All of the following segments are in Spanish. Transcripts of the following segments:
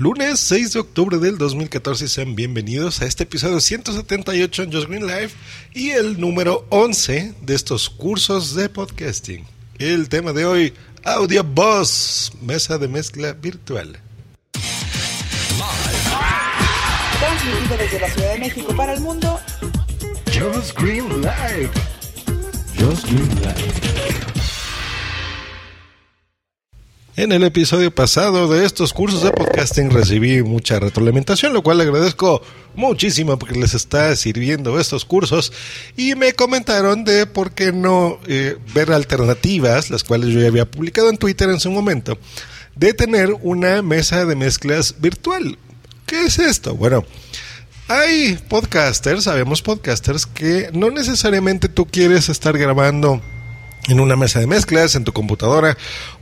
Lunes 6 de octubre del 2014 sean bienvenidos a este episodio 178 en Just Green Life y el número 11 de estos cursos de podcasting. El tema de hoy, Audio Boss, mesa de mezcla virtual. Transmitido desde la Ciudad de México para el mundo. Just Green Life. Just Green Life. En el episodio pasado de estos cursos de podcasting recibí mucha retroalimentación, lo cual agradezco muchísimo porque les está sirviendo estos cursos y me comentaron de por qué no eh, ver alternativas, las cuales yo ya había publicado en Twitter en su momento, de tener una mesa de mezclas virtual. ¿Qué es esto? Bueno, hay podcasters, sabemos podcasters, que no necesariamente tú quieres estar grabando en una mesa de mezclas, en tu computadora,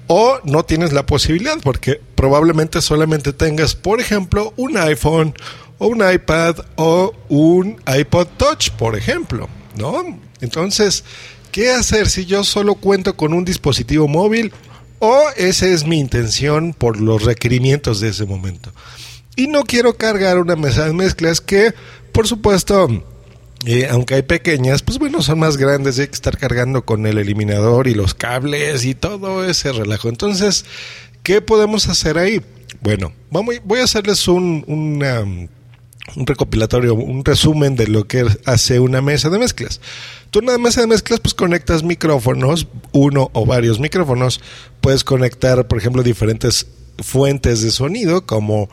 o no tienes la posibilidad porque probablemente solamente tengas, por ejemplo, un iPhone o un iPad o un iPod Touch, por ejemplo, ¿no? Entonces, ¿qué hacer si yo solo cuento con un dispositivo móvil o esa es mi intención por los requerimientos de ese momento? Y no quiero cargar una mesa de mezclas que, por supuesto, eh, aunque hay pequeñas, pues bueno, son más grandes, hay que estar cargando con el eliminador y los cables y todo ese relajo. Entonces, ¿qué podemos hacer ahí? Bueno, vamos, voy a hacerles un, un recopilatorio, un resumen de lo que hace una mesa de mezclas. Tú en una mesa de mezclas pues conectas micrófonos, uno o varios micrófonos, puedes conectar, por ejemplo, diferentes fuentes de sonido como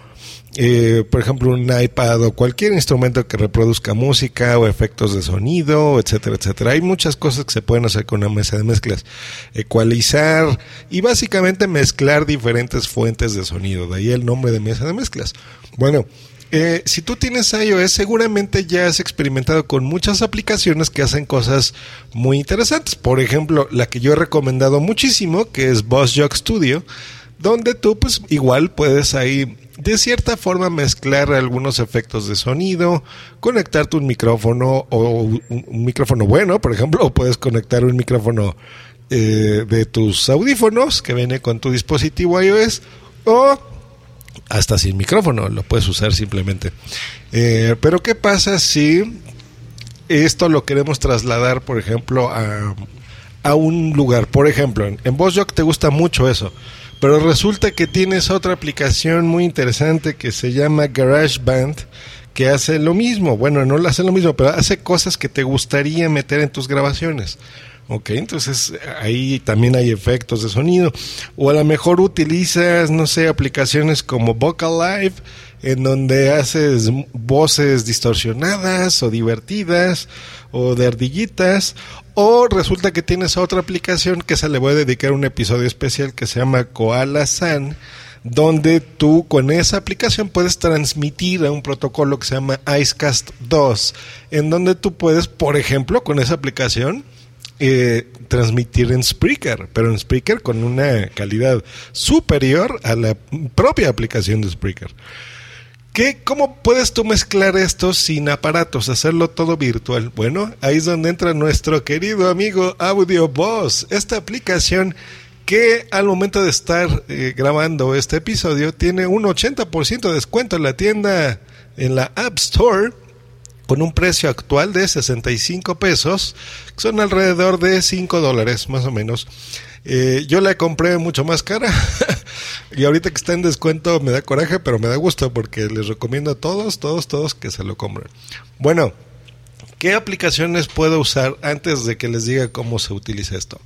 eh, por ejemplo, un iPad o cualquier instrumento que reproduzca música o efectos de sonido, etcétera, etcétera. Hay muchas cosas que se pueden hacer con una mesa de mezclas. Ecualizar y básicamente mezclar diferentes fuentes de sonido. De ahí el nombre de mesa de mezclas. Bueno, eh, si tú tienes iOS, seguramente ya has experimentado con muchas aplicaciones que hacen cosas muy interesantes. Por ejemplo, la que yo he recomendado muchísimo, que es Boss Jock Studio, donde tú pues igual puedes ahí de cierta forma mezclar algunos efectos de sonido, conectarte un micrófono o un, micrófono bueno, por ejemplo, o puedes conectar un micrófono eh, de tus audífonos que viene con tu dispositivo iOS o hasta sin micrófono, lo puedes usar simplemente. Eh, pero ¿qué pasa si esto lo queremos trasladar, por ejemplo, a, a un lugar? Por ejemplo, en, en te gusta mucho eso. Pero resulta que tienes otra aplicación muy interesante que se llama GarageBand que hace lo mismo. Bueno, no hace lo mismo, pero hace cosas que te gustaría meter en tus grabaciones. Ok, entonces ahí también hay efectos de sonido. O a lo mejor utilizas, no sé, aplicaciones como Vocal Live, en donde haces voces distorsionadas o divertidas o de ardillitas. O resulta que tienes otra aplicación que se le voy a dedicar un episodio especial que se llama Koala San, donde tú con esa aplicación puedes transmitir a un protocolo que se llama Icecast 2, en donde tú puedes, por ejemplo, con esa aplicación, eh, transmitir en Spreaker, pero en Spreaker con una calidad superior a la propia aplicación de Spreaker. ¿Qué, ¿Cómo puedes tú mezclar esto sin aparatos, hacerlo todo virtual? Bueno, ahí es donde entra nuestro querido amigo Audio Boss, esta aplicación que al momento de estar eh, grabando este episodio tiene un 80% de descuento en la tienda, en la App Store, con un precio actual de 65 pesos, que son alrededor de 5 dólares más o menos. Eh, yo la compré mucho más cara y ahorita que está en descuento me da coraje, pero me da gusto porque les recomiendo a todos, todos, todos que se lo compren. Bueno, ¿qué aplicaciones puedo usar antes de que les diga cómo se utiliza esto?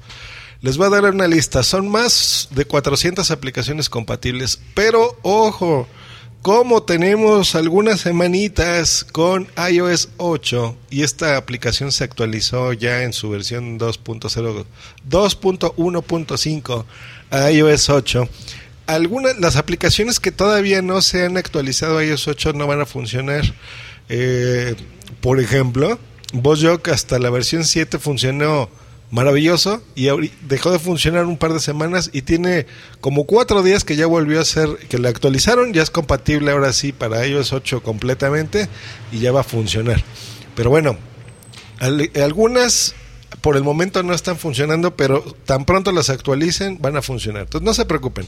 Les voy a dar una lista, son más de 400 aplicaciones compatibles, pero ojo, como tenemos algunas semanitas con iOS 8 y esta aplicación se actualizó ya en su versión 2.0 2.1.5 a iOS 8 algunas las aplicaciones que todavía no se han actualizado a iOS 8 no van a funcionar eh, por ejemplo VozJock hasta la versión 7 funcionó maravilloso y dejó de funcionar un par de semanas y tiene como cuatro días que ya volvió a ser, que le actualizaron, ya es compatible ahora sí para iOS 8 completamente y ya va a funcionar. Pero bueno, algunas por el momento no están funcionando, pero tan pronto las actualicen van a funcionar. Entonces no se preocupen.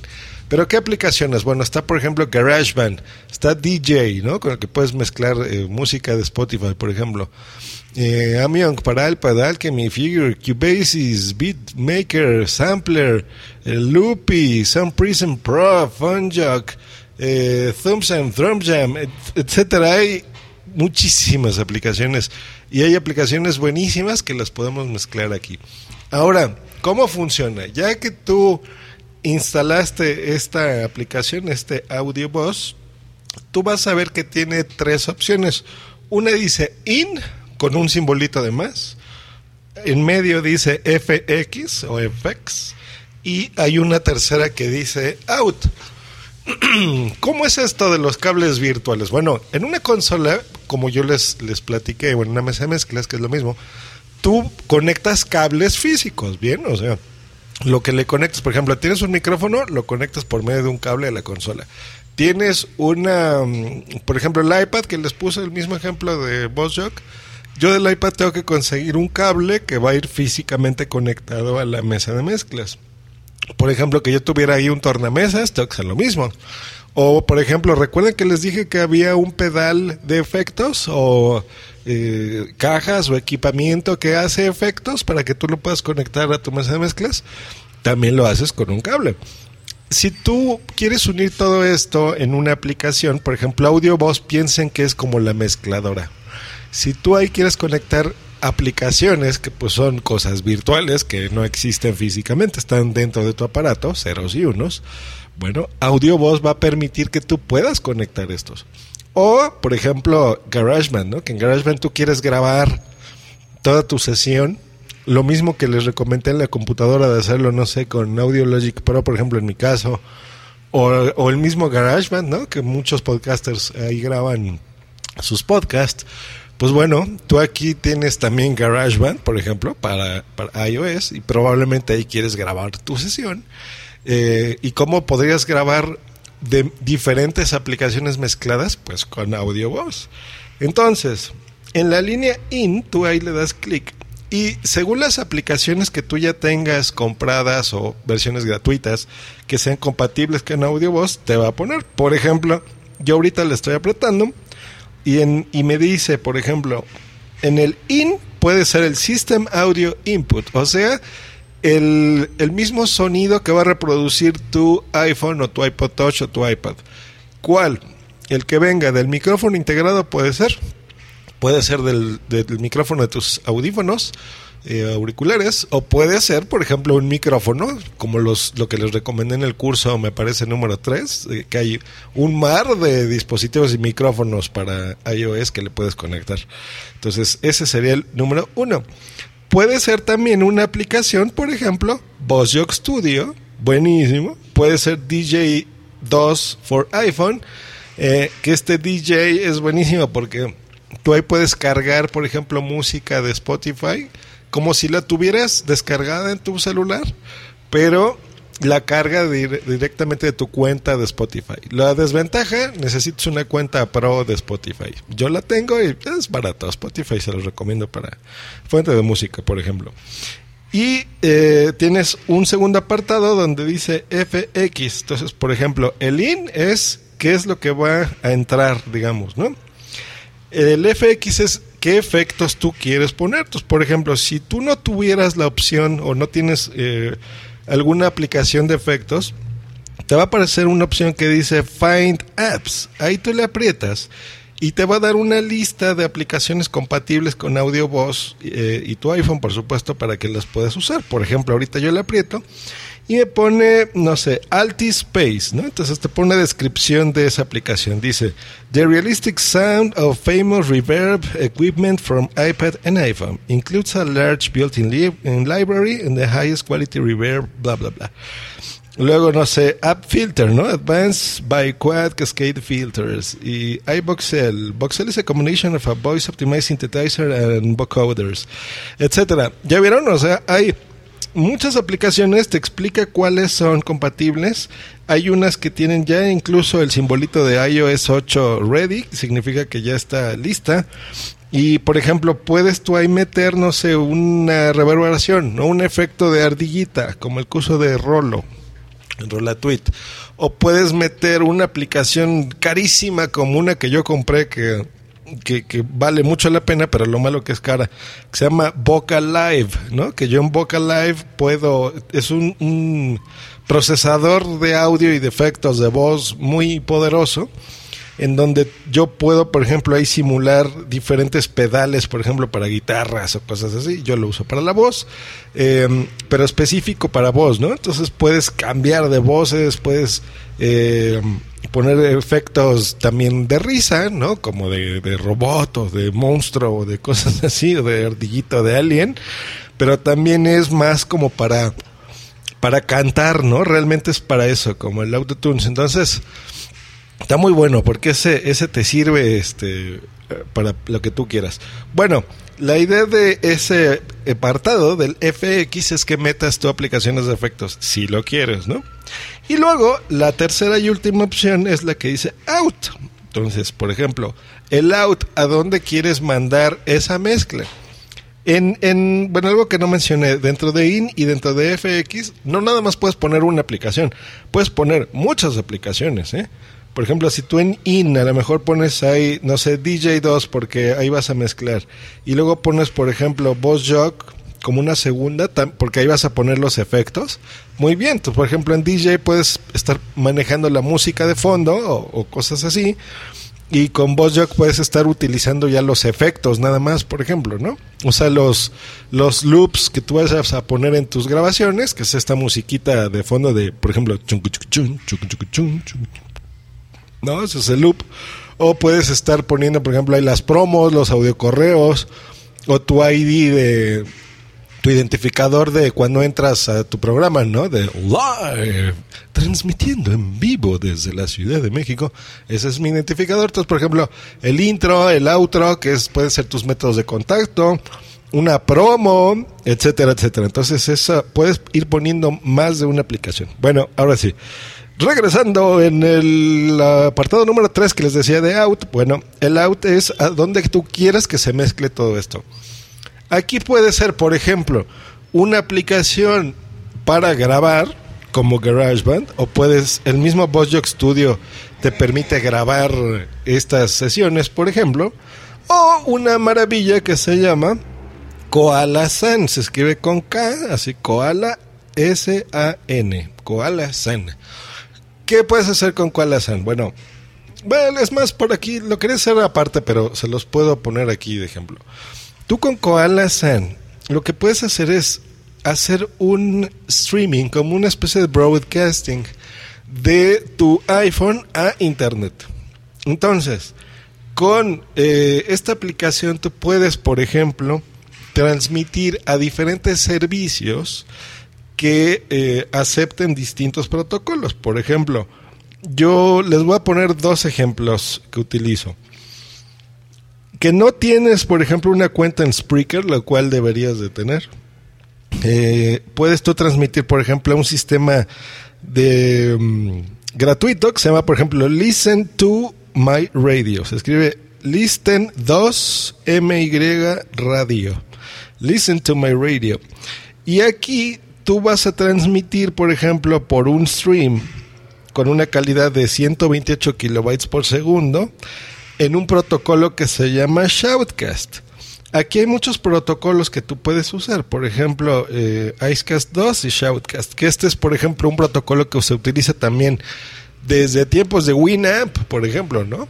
Pero ¿qué aplicaciones? Bueno, está por ejemplo GarageBand, está DJ, ¿no? Con el que puedes mezclar eh, música de Spotify, por ejemplo eh, Amion para Alchemy, Figure, Cubasis, Beatmaker, Sampler, eh, Loopy, Sun Prism Pro, Funjock, eh, Thumbsam, Drumjam, etcétera. Hay muchísimas aplicaciones y hay aplicaciones buenísimas que las podemos mezclar aquí. Ahora, ¿cómo funciona? Ya que tú instalaste esta aplicación, este Audio Boss, tú vas a ver que tiene tres opciones. Una dice in, con un simbolito de más. En medio dice FX o FX y hay una tercera que dice out. ¿Cómo es esto de los cables virtuales? Bueno, en una consola, como yo les, les platiqué, o en una mesa de mezclas, que es lo mismo, tú conectas cables físicos, ¿bien? O sea, lo que le conectas, por ejemplo, tienes un micrófono, lo conectas por medio de un cable a la consola. Tienes una, mm, por ejemplo, el iPad, que les puse el mismo ejemplo de BossJock, yo del iPad tengo que conseguir un cable que va a ir físicamente conectado a la mesa de mezclas. Por ejemplo, que yo tuviera ahí un tornamesas, tengo que hacer lo mismo. O, por ejemplo, recuerden que les dije que había un pedal de efectos o eh, cajas o equipamiento que hace efectos para que tú lo puedas conectar a tu mesa de mezclas. También lo haces con un cable. Si tú quieres unir todo esto en una aplicación, por ejemplo, Audio Voz, piensen que es como la mezcladora. Si tú ahí quieres conectar aplicaciones que pues son cosas virtuales que no existen físicamente, están dentro de tu aparato, ceros y unos, bueno, Audio Voz va a permitir que tú puedas conectar estos. O, por ejemplo, GarageBand, ¿no? Que en GarageBand tú quieres grabar toda tu sesión, lo mismo que les recomendé en la computadora de hacerlo, no sé, con Audio Logic Pro, por ejemplo, en mi caso, o, o el mismo GarageBand, ¿no? Que muchos podcasters ahí graban sus podcasts pues bueno, tú aquí tienes también GarageBand, por ejemplo, para, iOS y probablemente ahí quieres grabar tu sesión. Eh, ¿Y cómo podrías grabar de diferentes aplicaciones mezcladas? Pues con audio voz. Entonces, en la línea IN, tú ahí le das clic y según las aplicaciones que tú ya tengas compradas o versiones gratuitas que sean compatibles con audio voz, te va a poner. Por ejemplo, yo ahorita le estoy apretando y, en, y me dice, por ejemplo, en el IN puede ser el System Audio Input, o sea, el, mismo sonido que va a reproducir tu iPhone o tu iPod Touch o tu iPad. ¿Cuál? El que venga del micrófono integrado puede ser. Puede ser del micrófono de tus audífonos eh, auriculares o puede ser, por ejemplo, un micrófono, como los, lo que les recomendé en el curso, me parece número 3, eh, que hay un mar de dispositivos y micrófonos para iOS que le puedes conectar. Entonces, ese sería el número 1. Puede ser también una aplicación, por ejemplo, VozJock Studio, buenísimo. Puede ser DJ 2 for iPhone, eh, que este DJ es buenísimo porque tú ahí puedes cargar, por ejemplo, música de Spotify como si la tuvieras descargada en tu celular, pero la carga dir- directamente de tu cuenta de Spotify. La desventaja, necesitas una cuenta pro de Spotify. Yo la tengo y es barato. Spotify se los recomiendo para fuente de música, por ejemplo. Y eh, tienes un segundo apartado donde dice FX. Entonces, por ejemplo, el IN es qué es lo que va a entrar, digamos, ¿no? El FX es qué efectos tú quieres poner. Por ejemplo, si tú no tuvieras la opción o no tienes eh, alguna aplicación de efectos, te va a aparecer una opción que dice Find Apps. Ahí tú le aprietas y te va a dar una lista de aplicaciones compatibles con audio voz eh, y tu iPhone, por supuesto, para que las puedas usar. Por ejemplo, ahorita yo le aprieto y me pone, no sé, Altispace, ¿no? Entonces te pone una descripción de esa aplicación. Dice, The realistic sound of famous reverb equipment from iPad and iPhone includes a large built-in li- in library and the highest quality reverb, bla, bla, bla. Luego, no sé, App Filter, ¿no? Advanced by Quad Cascade Filters. Y iVoxel. Voxel is a combination of a voice optimized synthesizer and vocoders, etcétera. ¿Ya vieron? O sea, hay muchas aplicaciones, te explica cuáles son compatibles. Hay unas que tienen ya incluso el simbolito de iOS 8 ready, significa que ya está lista. Y por ejemplo, puedes tú ahí meter, no sé, una reverberación, ¿no? un efecto de ardillita, como el curso de Rolo, en Rolatweet. O puedes meter una aplicación carísima como una que yo compré que, que, que vale mucho la pena, pero lo malo que es cara, que se llama Vocal Live, ¿no? Que yo en Vocal Live puedo, es un, un procesador de audio y de efectos de voz muy poderoso en donde yo puedo, por ejemplo, ahí simular diferentes pedales, por ejemplo, para guitarras o cosas así. Yo lo uso para la voz, eh, pero específico para voz, ¿no? Entonces puedes cambiar de voces, puedes eh, poner efectos también de risa, ¿no? Como de, de robot o de monstruo o de cosas así, o de ardillito de alien, pero también es más como para para cantar, ¿no? Realmente es para eso, como el autotunes. Entonces, Está muy bueno porque ese, ese te sirve este, para lo que tú quieras. Bueno, la idea de ese apartado del FX es que metas tu aplicaciones de efectos, si lo quieres, ¿no? Y luego, la tercera y última opción es la que dice out. Entonces, por ejemplo, el out, ¿a dónde quieres mandar esa mezcla? En, en, bueno, algo que no mencioné, dentro de IN y dentro de FX, no nada más puedes poner una aplicación, puedes poner muchas aplicaciones, ¿eh? Por ejemplo, si tú en IN a lo mejor pones ahí, no sé, DJ2 porque ahí vas a mezclar. Y luego pones, por ejemplo, Boss Jock como una segunda, porque ahí vas a poner los efectos. Muy bien, tú, por ejemplo, en DJ puedes estar manejando la música de fondo o, cosas así. Y con Boss Jock puedes estar utilizando ya los efectos nada más, por ejemplo, ¿no? O sea, los, los loops que tú vas a poner en tus grabaciones, que es esta musiquita de fondo de, por ejemplo, chun, chun, chun, chun, chun, chun, chun, ¿no? Ese es el loop. O puedes estar poniendo, por ejemplo, ahí las promos, los audiocorreos, o tu ID de tu identificador de cuando entras a tu programa, ¿no? De live, transmitiendo en vivo desde la Ciudad de México. Ese es mi identificador. Entonces, por ejemplo, el intro, el outro, que es, pueden ser tus métodos de contacto, una promo, etcétera, etcétera. Entonces, esa puedes ir poniendo más de una aplicación. Bueno, ahora sí. Regresando en el apartado número 3 que les decía de out, bueno, el out es a donde tú quieras que se mezcle todo esto. Aquí puede ser, por ejemplo, una aplicación para grabar como GarageBand o puedes el mismo BossJock Studio te permite grabar estas sesiones, por ejemplo, o una maravilla que se llama Koala San, se escribe con K, así Koala S A N, Koala San. ¿Qué puedes hacer con Koala San? Bueno, bueno, es más por aquí, lo quería hacer aparte, pero se los puedo poner aquí de ejemplo. Tú con Koala San, lo que puedes hacer es hacer un streaming, como una especie de broadcasting de tu iPhone a Internet. Entonces, con eh, esta aplicación tú puedes, por ejemplo, transmitir a diferentes servicios que eh, acepten distintos protocolos. Por ejemplo, yo les voy a poner dos ejemplos que utilizo. que no tienes, por ejemplo, una cuenta en Spreaker, lo cual deberías de tener. Eh, puedes tú transmitir, por ejemplo, un sistema de mm, gratuito que se llama, por ejemplo, Listen to My Radio. Se escribe Listen 2 MY Radio. Listen to My Radio. Y aquí tú vas a transmitir, por ejemplo, por un stream con una calidad de 128 kilobytes por segundo en un protocolo que se llama Shoutcast. Aquí hay muchos protocolos que tú puedes usar, por ejemplo, eh, Icecast 2 y Shoutcast, que este es, por ejemplo, un protocolo que se utiliza también desde tiempos de Winamp, por ejemplo, ¿no?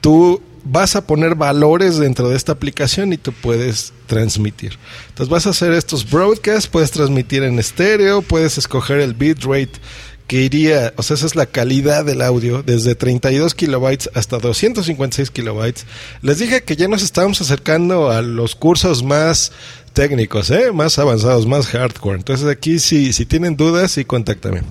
Tú vas a poner valores dentro de esta aplicación y tú puedes transmitir. Entonces vas a hacer estos broadcasts, puedes transmitir en estéreo, puedes escoger el bitrate que iría, o sea, esa es la calidad del audio, desde 32 kilobytes hasta 256 kilobytes. Les dije que ya nos estábamos acercando a los cursos más técnicos, ¿eh? más avanzados, más hardcore. Entonces aquí si, si tienen dudas, sí, contáctame.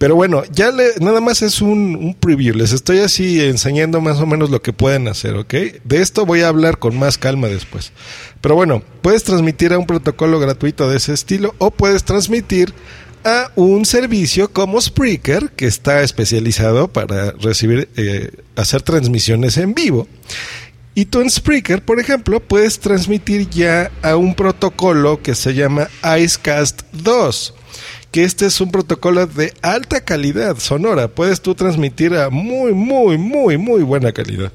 Pero bueno, ya le, nada más es un, preview. Les estoy así enseñando más o menos lo que pueden hacer, ¿ok? De esto voy a hablar con más calma después. Pero bueno, puedes transmitir a un protocolo gratuito de ese estilo o puedes transmitir a un servicio como Spreaker, que está especializado para recibir, eh, hacer transmisiones en vivo. Y tú en Spreaker, por ejemplo, puedes transmitir ya a un protocolo que se llama Icecast 2, que este es un protocolo de alta calidad sonora. Puedes tú transmitir a muy, muy, muy, muy buena calidad.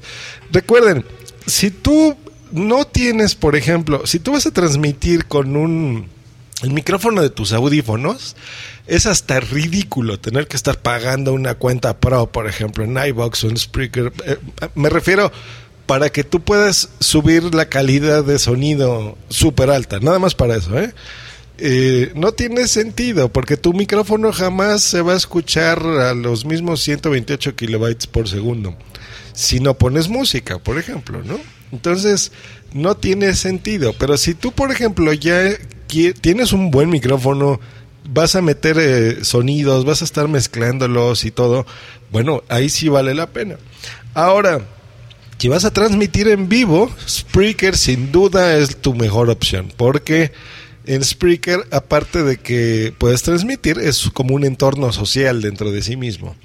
Recuerden, si tú no tienes, por ejemplo, si tú vas a transmitir con un el micrófono de tus audífonos es hasta ridículo tener que estar pagando una cuenta pro, por ejemplo, en iBox o en Spreaker. Eh, me refiero para que tú puedas subir la calidad de sonido súper alta, nada más para eso, ¿eh? ¿Eh? no tiene sentido porque tu micrófono jamás se va a escuchar a los mismos 128 kilobytes por segundo si no pones música, por ejemplo, ¿no? Entonces, no tiene sentido. Pero si tú, por ejemplo, ya tienes un buen micrófono, vas a meter eh, sonidos, vas a estar mezclándolos y todo, bueno, ahí sí vale la pena. Ahora, si vas a transmitir en vivo, Spreaker sin duda es tu mejor opción, porque en Spreaker, aparte de que puedes transmitir, es como un entorno social dentro de sí mismo.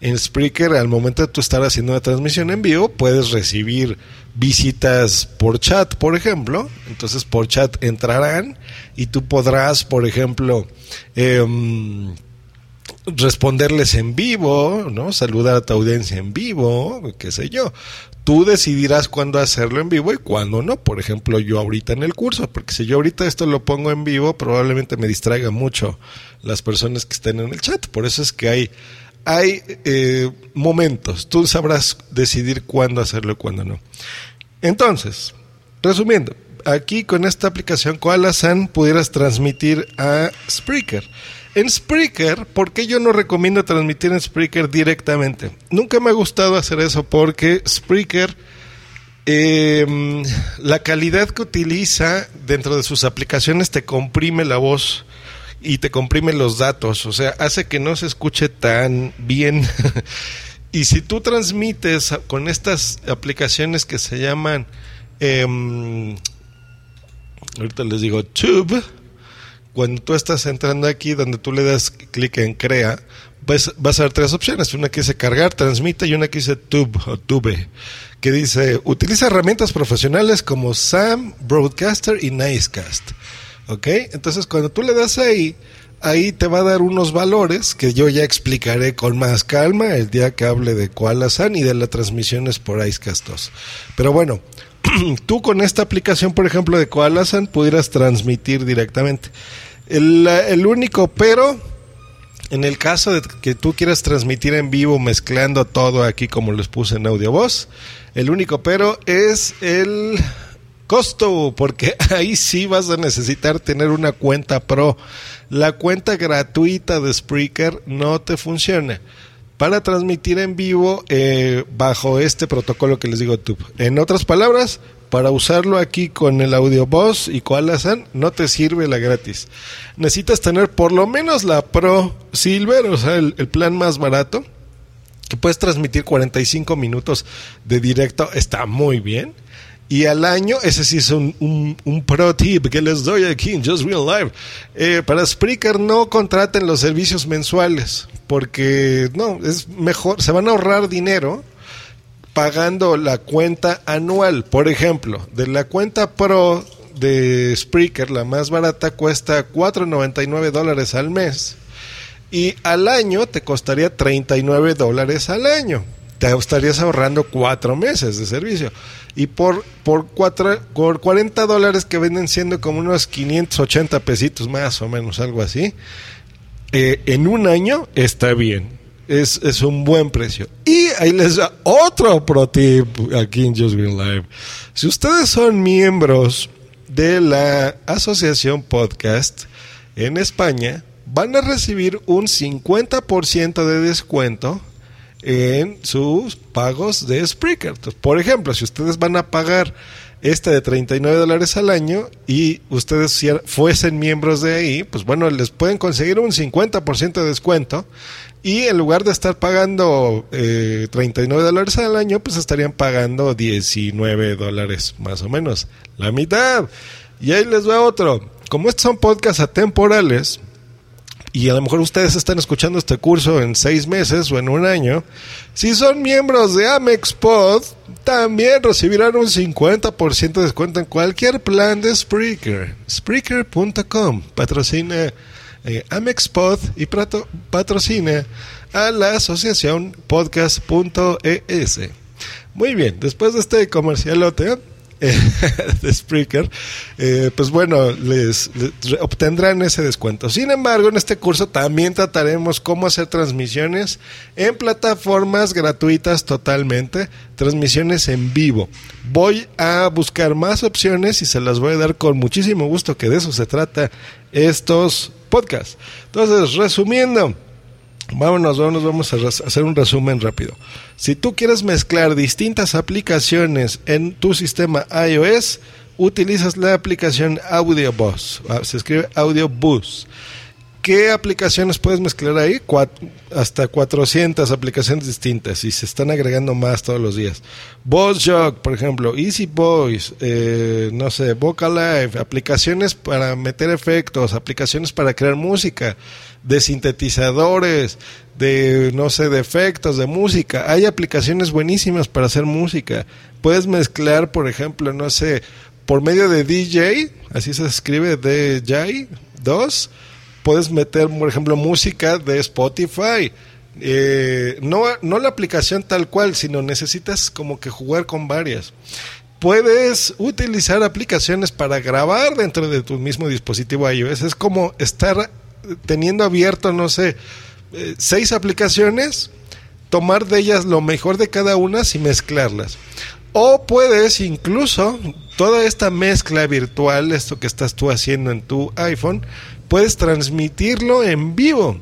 En Spreaker, al momento de tú estar haciendo una transmisión en vivo, puedes recibir visitas por chat, por ejemplo. Entonces, por chat entrarán y tú podrás, por ejemplo, em, responderles en vivo, ¿no? Saludar a tu audiencia en vivo, qué sé yo. Tú decidirás cuándo hacerlo en vivo y cuándo no. Por ejemplo, yo ahorita en el curso, porque si yo ahorita esto lo pongo en vivo, probablemente me distraiga mucho las personas que estén en el chat. Por eso es que hay, hay eh, momentos. Tú sabrás decidir cuándo hacerlo y cuándo no. Entonces, resumiendo, aquí con esta aplicación Koala-san pudieras transmitir a Spreaker. En Spreaker, ¿por qué yo no recomiendo transmitir en Spreaker directamente? Nunca me ha gustado hacer eso porque Spreaker, em, la calidad que utiliza dentro de sus aplicaciones te comprime la voz y te comprime los datos, o sea, hace que no se escuche tan bien. y si tú transmites con estas aplicaciones que se llaman, em, ahorita les digo, Tube, cuando tú estás entrando aquí, donde tú le das clic en crea, vas, vas a ver tres opciones. Una que dice cargar, transmite y una que dice tube o tube, que dice utiliza herramientas profesionales como SAM, Broadcaster y Nicecast. ¿Ok? Entonces cuando tú le das ahí, ahí te va a dar unos valores que yo ya explicaré con más calma el día que hable de Koala-san y de las transmisiones por Icecast 2. Pero bueno, tú con esta aplicación, por ejemplo, de Koalasan, pudieras transmitir directamente. El, único pero, en el caso de que tú quieras transmitir en vivo mezclando todo aquí como les puse en audio voz, el único pero es el costo, porque ahí sí vas a necesitar tener una cuenta pro. La cuenta gratuita de Spreaker no te funciona para transmitir en vivo eh, bajo este protocolo que les digo tú. En otras palabras, para usarlo aquí con el audio y Koalasan no te sirve la gratis. Necesitas tener por lo menos la Pro Silver, o sea, el, el plan más barato, que puedes transmitir 45 minutos de directo, está muy bien. Y al año, ese sí es un, un, pro tip que les doy aquí en Just Real Life. Eh, para Spreaker no contraten los servicios mensuales, porque no, es mejor, se van a ahorrar dinero pagando la cuenta anual. Por ejemplo, de la cuenta Pro de Spreaker, la más barata, cuesta 4.99 dólares al mes. Y al año te costaría 39 dólares al año. Te estarías ahorrando cuatro meses de servicio. Y por, por, cuatro, por 40 dólares que venden siendo como unos 580 pesitos más o menos, algo así, eh, en un año está bien. Es, es, un buen precio. Y ahí les da otro pro tip aquí en Just Green Live. Si ustedes son miembros de la Asociación Podcast en España, van a recibir un 50% de descuento en sus pagos de Spreaker. Por ejemplo, si ustedes van a pagar este de 39 dólares al año y ustedes fuesen miembros de ahí, pues bueno, les pueden conseguir un 50% de descuento y en lugar de estar pagando eh, 39 dólares al año, pues estarían pagando 19 dólares más o menos, la mitad. Y ahí les va otro. Como estos son podcasts atemporales, y a lo mejor ustedes están escuchando este curso en seis meses o en un año, si son miembros de AmexPod, también recibirán un 50% de descuento en cualquier plan de Spreaker. Spreaker.com patrocina eh, AmexPod y patrocina a la asociación podcast.es. Muy bien, después de este comercialote, de Spreaker, eh, pues bueno, les, obtendrán ese descuento. Sin embargo, en este curso también trataremos cómo hacer transmisiones en plataformas gratuitas totalmente, transmisiones en vivo. Voy a buscar más opciones y se las voy a dar con muchísimo gusto, que de eso se trata estos podcasts. Entonces, resumiendo, Vámonos, vámonos, vamos a hacer un resumen rápido. Si tú quieres mezclar distintas aplicaciones en tu sistema iOS, utilizas la aplicación AudioBus. Ah, se escribe AudioBus. ¿Qué aplicaciones puedes mezclar ahí? hasta 400 aplicaciones distintas y se están agregando más todos los días. VozJog, por ejemplo, Easy Voice, eh, no sé, Vocalive, aplicaciones para meter efectos, aplicaciones para crear música, de sintetizadores, de no sé, de efectos, de música. Hay aplicaciones buenísimas para hacer música. Puedes mezclar, por ejemplo, no sé, por medio de DJ, así se escribe DJ 2 puedes meter, por ejemplo, música de Spotify. Eh, no, no la aplicación tal cual, sino necesitas como que jugar con varias. Puedes utilizar aplicaciones para grabar dentro de tu mismo dispositivo iOS. Es como estar teniendo abierto, no sé, eh, seis aplicaciones, tomar de ellas lo mejor de cada una y mezclarlas. O puedes incluso toda esta mezcla virtual, esto que estás tú haciendo en tu iPhone, puedes transmitirlo en vivo.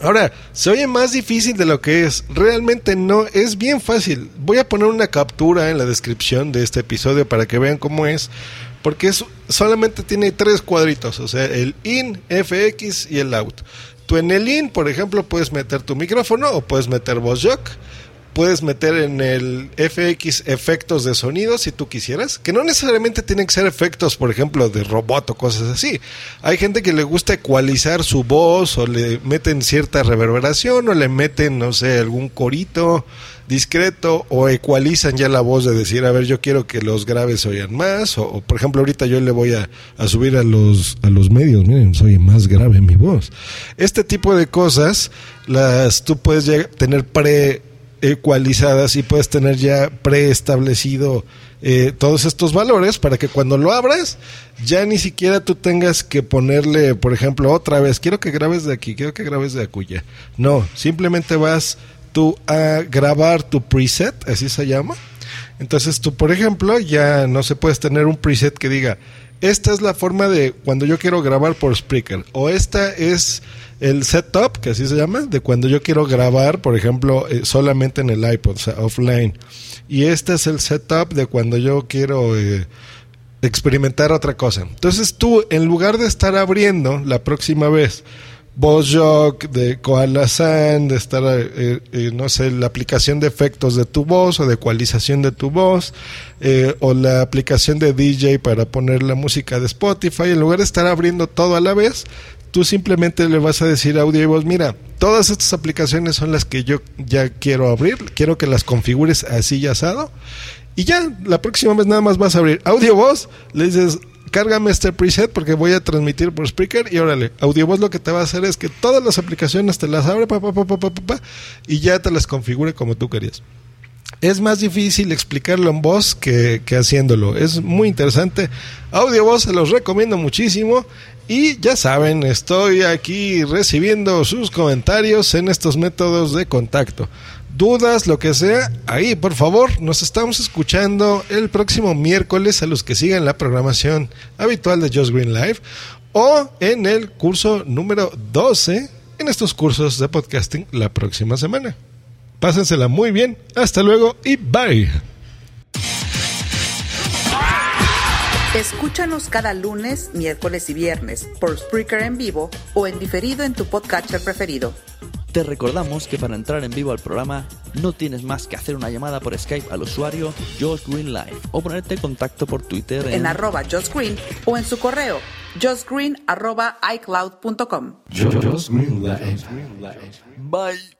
Ahora, se oye más difícil de lo que es. Realmente no, es bien fácil. Voy a poner una captura en la descripción de este episodio para que vean cómo es. Porque es, solamente tiene tres cuadritos, o sea, el in, FX y el out. Tú en el in, por ejemplo, puedes meter tu micrófono o puedes meter voz jock puedes meter en el FX efectos de sonido si tú quisieras, que no necesariamente tienen que ser efectos, por ejemplo, de robot o cosas así. Hay gente que le gusta ecualizar su voz o le meten cierta reverberación o le meten, no sé, algún corito discreto o ecualizan ya la voz de decir, a ver, yo quiero que los graves oigan más o, por ejemplo, ahorita yo le voy a, a, subir a los, a los medios, miren, soy más grave mi voz. Este tipo de cosas las tú puedes tener pre ecualizadas y puedes tener ya preestablecido eh, todos estos valores para que cuando lo abras ya ni siquiera tú tengas que ponerle, por ejemplo, otra vez, quiero que grabes de aquí, quiero que grabes de acuya. No, simplemente vas tú a grabar tu preset, así se llama. Entonces tú, por ejemplo, ya no se puedes tener un preset que diga, esta es la forma de cuando yo quiero grabar por Spreaker o esta es el setup, que así se llama, de cuando yo quiero grabar, por ejemplo, eh, solamente en el iPod, o sea, offline. Y este es el setup de cuando yo quiero eh, experimentar otra cosa. Entonces tú, en lugar de estar abriendo la próxima vez VozJock, de Koala Sand, de estar, eh, eh, no sé, la aplicación de efectos de tu voz o de ecualización de tu voz, eh, o la aplicación de DJ para poner la música de Spotify. En lugar de estar abriendo todo a la vez, tú simplemente le vas a decir a audio y voz, mira, todas estas aplicaciones son las que yo ya quiero abrir, quiero que las configures así y asado. Y ya, la próxima vez nada más vas a abrir audio voz, le dices, cárgame este preset porque voy a transmitir por speaker y órale, Audiovoz lo que te va a hacer es que todas las aplicaciones te las abre pa, pa, pa, y ya te las configure como tú querías. Es más difícil explicarlo en voz que, que haciéndolo. Es muy interesante. Audiovoz se los recomiendo muchísimo. Y ya saben, estoy aquí recibiendo sus comentarios en estos métodos de contacto dudas, lo que sea, ahí por favor, nos estamos escuchando el próximo miércoles a los que sigan la programación habitual de Just Green Live o en el curso número 12 en estos cursos de podcasting la próxima semana. Pásensela muy bien, hasta luego y bye. Escúchanos cada lunes, miércoles y viernes por Spreaker en vivo o en diferido en tu podcatcher preferido. Te recordamos que para entrar en vivo al programa no tienes más que hacer una llamada por Skype al usuario Josh Green Live o ponerte en contacto por Twitter en, arroba Josh Green o en su correo joshgreen arroba icloud.com. Bye.